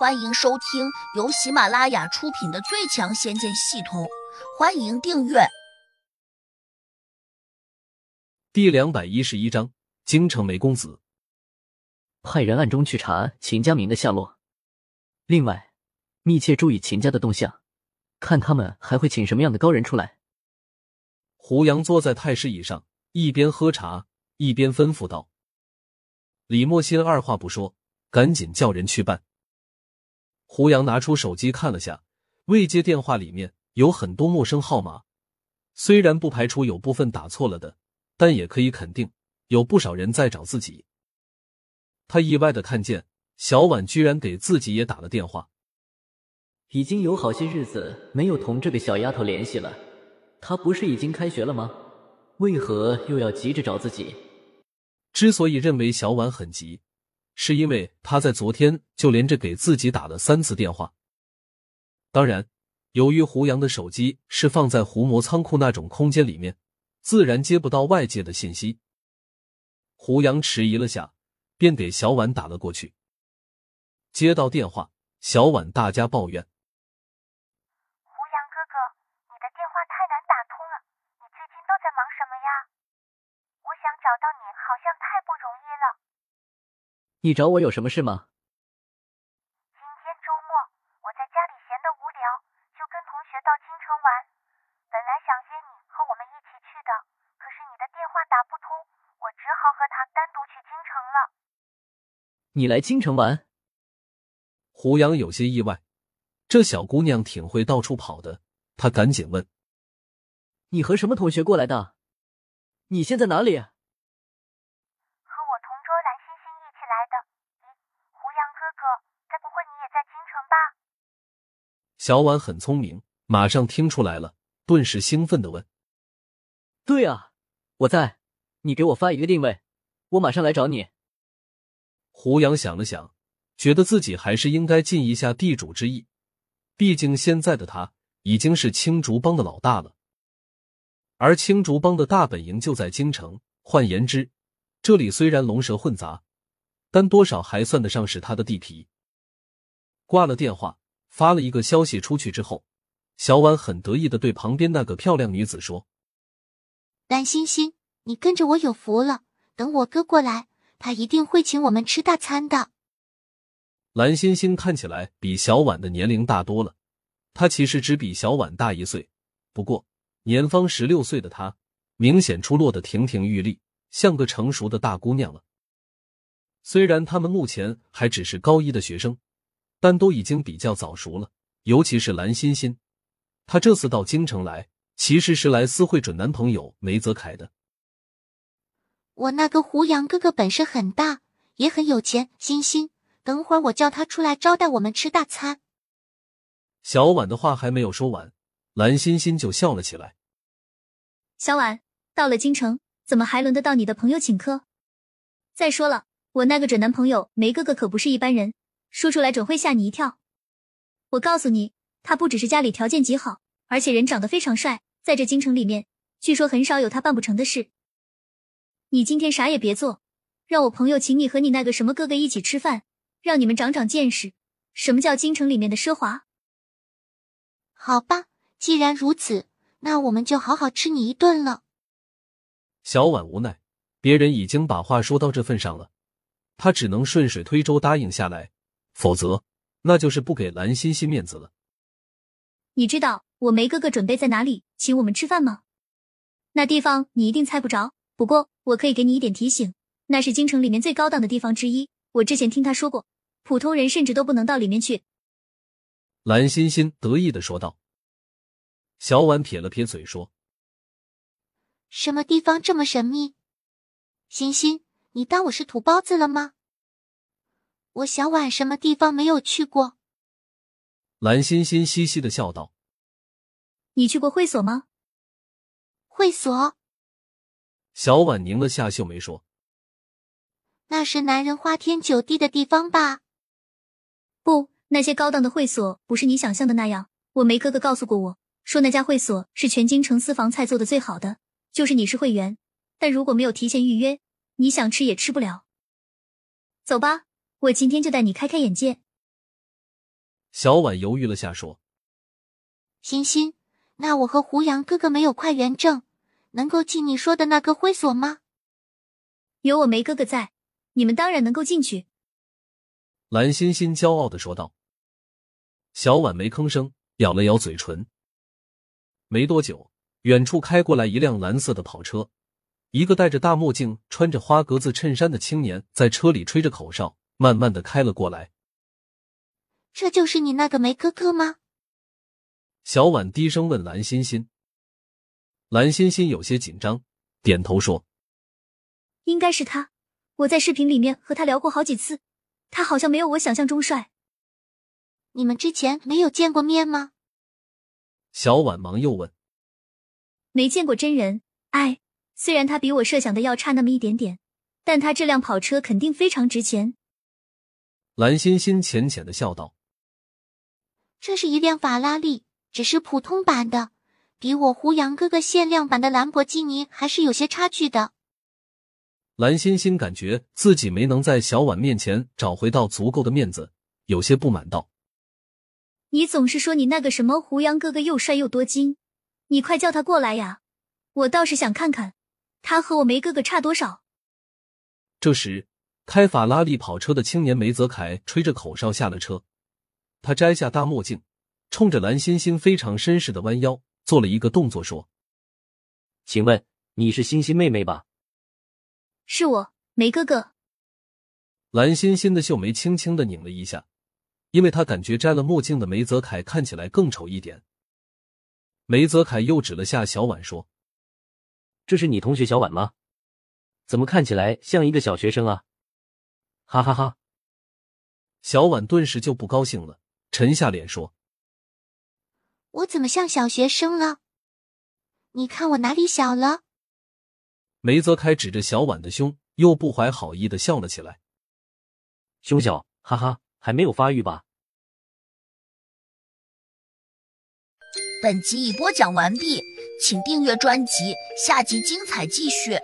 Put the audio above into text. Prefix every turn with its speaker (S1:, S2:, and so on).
S1: 欢迎收听由喜马拉雅出品的《最强仙剑系统》，欢迎订阅。
S2: 第两百一十一章：京城梅公子
S3: 派人暗中去查秦家明的下落，另外密切注意秦家的动向，看他们还会请什么样的高人出来。
S2: 胡杨坐在太师椅上，一边喝茶一边吩咐道：“李莫心二话不说，赶紧叫人去办。”胡杨拿出手机看了下，未接电话里面有很多陌生号码，虽然不排除有部分打错了的，但也可以肯定有不少人在找自己。他意外的看见小婉居然给自己也打了电话，
S3: 已经有好些日子没有同这个小丫头联系了。她不是已经开学了吗？为何又要急着找自己？
S2: 之所以认为小婉很急。是因为他在昨天就连着给自己打了三次电话。当然，由于胡杨的手机是放在胡魔仓库那种空间里面，自然接不到外界的信息。胡杨迟疑了下，便给小婉打了过去。接到电话，小婉大家抱怨：“
S4: 胡杨哥哥，你的电话太难打通了，你最近都在忙什么呀？我想找到你，好像太不容易了。”
S3: 你找我有什么事吗？
S4: 今天周末我在家里闲得无聊，就跟同学到京城玩。本来想约你和我们一起去的，可是你的电话打不通，我只好和他单独去京城了。
S3: 你来京城玩？
S2: 胡杨有些意外，这小姑娘挺会到处跑的。他赶紧问：“
S3: 你和什么同学过来的？你现在哪里？”
S2: 小婉很聪明，马上听出来了，顿时兴奋的问：“
S3: 对啊，我在，你给我发一个定位，我马上来找你。”
S2: 胡杨想了想，觉得自己还是应该尽一下地主之谊，毕竟现在的他已经是青竹帮的老大了，而青竹帮的大本营就在京城，换言之，这里虽然龙蛇混杂，但多少还算得上是他的地皮。挂了电话。发了一个消息出去之后，小婉很得意的对旁边那个漂亮女子说：“
S5: 蓝星星，你跟着我有福了。等我哥过来，他一定会请我们吃大餐的。”
S2: 蓝星星看起来比小婉的年龄大多了，她其实只比小婉大一岁，不过年方十六岁的她，明显出落的亭亭玉立，像个成熟的大姑娘了。虽然他们目前还只是高一的学生。但都已经比较早熟了，尤其是蓝欣欣，她这次到京城来，其实是来私会准男朋友梅泽凯的。
S5: 我那个胡杨哥哥本事很大，也很有钱。欣欣，等会儿我叫他出来招待我们吃大餐。
S2: 小婉的话还没有说完，蓝欣欣就笑了起来。
S6: 小婉，到了京城，怎么还轮得到你的朋友请客？再说了，我那个准男朋友梅哥哥可不是一般人。说出来准会吓你一跳。我告诉你，他不只是家里条件极好，而且人长得非常帅，在这京城里面，据说很少有他办不成的事。你今天啥也别做，让我朋友请你和你那个什么哥哥一起吃饭，让你们长长见识，什么叫京城里面的奢华。
S5: 好吧，既然如此，那我们就好好吃你一顿了。
S2: 小婉无奈，别人已经把话说到这份上了，她只能顺水推舟答应下来。否则，那就是不给蓝欣欣面子了。
S6: 你知道我梅哥哥准备在哪里请我们吃饭吗？那地方你一定猜不着。不过我可以给你一点提醒，那是京城里面最高档的地方之一。我之前听他说过，普通人甚至都不能到里面去。
S2: 蓝欣欣得意的说道。小婉撇了撇嘴说：“
S5: 什么地方这么神秘？欣欣，你当我是土包子了吗？”我小婉什么地方没有去过？
S2: 蓝欣欣嘻嘻的笑道：“
S6: 你去过会所吗？”
S5: 会所。
S2: 小婉拧了下秀眉说：“
S5: 那是男人花天酒地的地方吧？”
S6: 不，那些高档的会所不是你想象的那样。我梅哥哥告诉过我，说那家会所是全京城私房菜做的最好的，就是你是会员，但如果没有提前预约，你想吃也吃不了。走吧。我今天就带你开开眼界。
S2: 小婉犹豫了下，说：“
S5: 欣欣，那我和胡杨哥哥没有快元证，能够进你说的那个会所吗？”
S6: 有我梅哥哥在，你们当然能够进去。”
S2: 蓝欣欣骄傲的说道。小婉没吭声，咬了咬嘴唇。没多久，远处开过来一辆蓝色的跑车，一个戴着大墨镜、穿着花格子衬衫的青年在车里吹着口哨，慢慢的开了过来。
S5: 这就是你那个梅哥哥吗？
S2: 小婉低声问蓝欣欣。蓝欣欣有些紧张，点头说：“
S6: 应该是他。我在视频里面和他聊过好几次，他好像没有我想象中帅。
S5: 你们之前没有见过面吗？”
S2: 小婉忙又问：“
S6: 没见过真人。哎，虽然他比我设想的要差那么一点点，但他这辆跑车肯定非常值钱。”
S2: 蓝欣欣浅浅的笑道：“
S5: 这是一辆法拉利，只是普通版的，比我胡杨哥哥限量版的兰博基尼还是有些差距的。”
S2: 蓝欣欣感觉自己没能在小婉面前找回到足够的面子，有些不满道。
S6: 你总是说你那个什么胡杨哥哥又帅又多金，你快叫他过来呀！我倒是想看看他和我梅哥哥差多少。
S2: 这时，开法拉利跑车的青年梅泽凯吹着口哨下了车，他摘下大墨镜，冲着蓝欣欣非常绅士的弯腰做了一个动作，说：“
S3: 请问你是欣欣妹妹吧？”“
S6: 是我，梅哥哥。”
S2: 蓝欣欣的秀眉轻轻的拧了一下。因为他感觉摘了墨镜的梅泽凯看起来更丑一点。梅泽凯又指了下小婉说：“
S3: 这是你同学小婉吗？怎么看起来像一个小学生啊？”哈哈哈！
S2: 小婉顿时就不高兴了，沉下脸说：“
S5: 我怎么像小学生了？你看我哪里小了？”
S2: 梅泽开指着小婉的胸，又不怀好意的笑了起来：“
S3: 胸小，哈哈。”还没有发育吧？
S1: 本集已播讲完毕，请订阅专辑，下集精彩继续。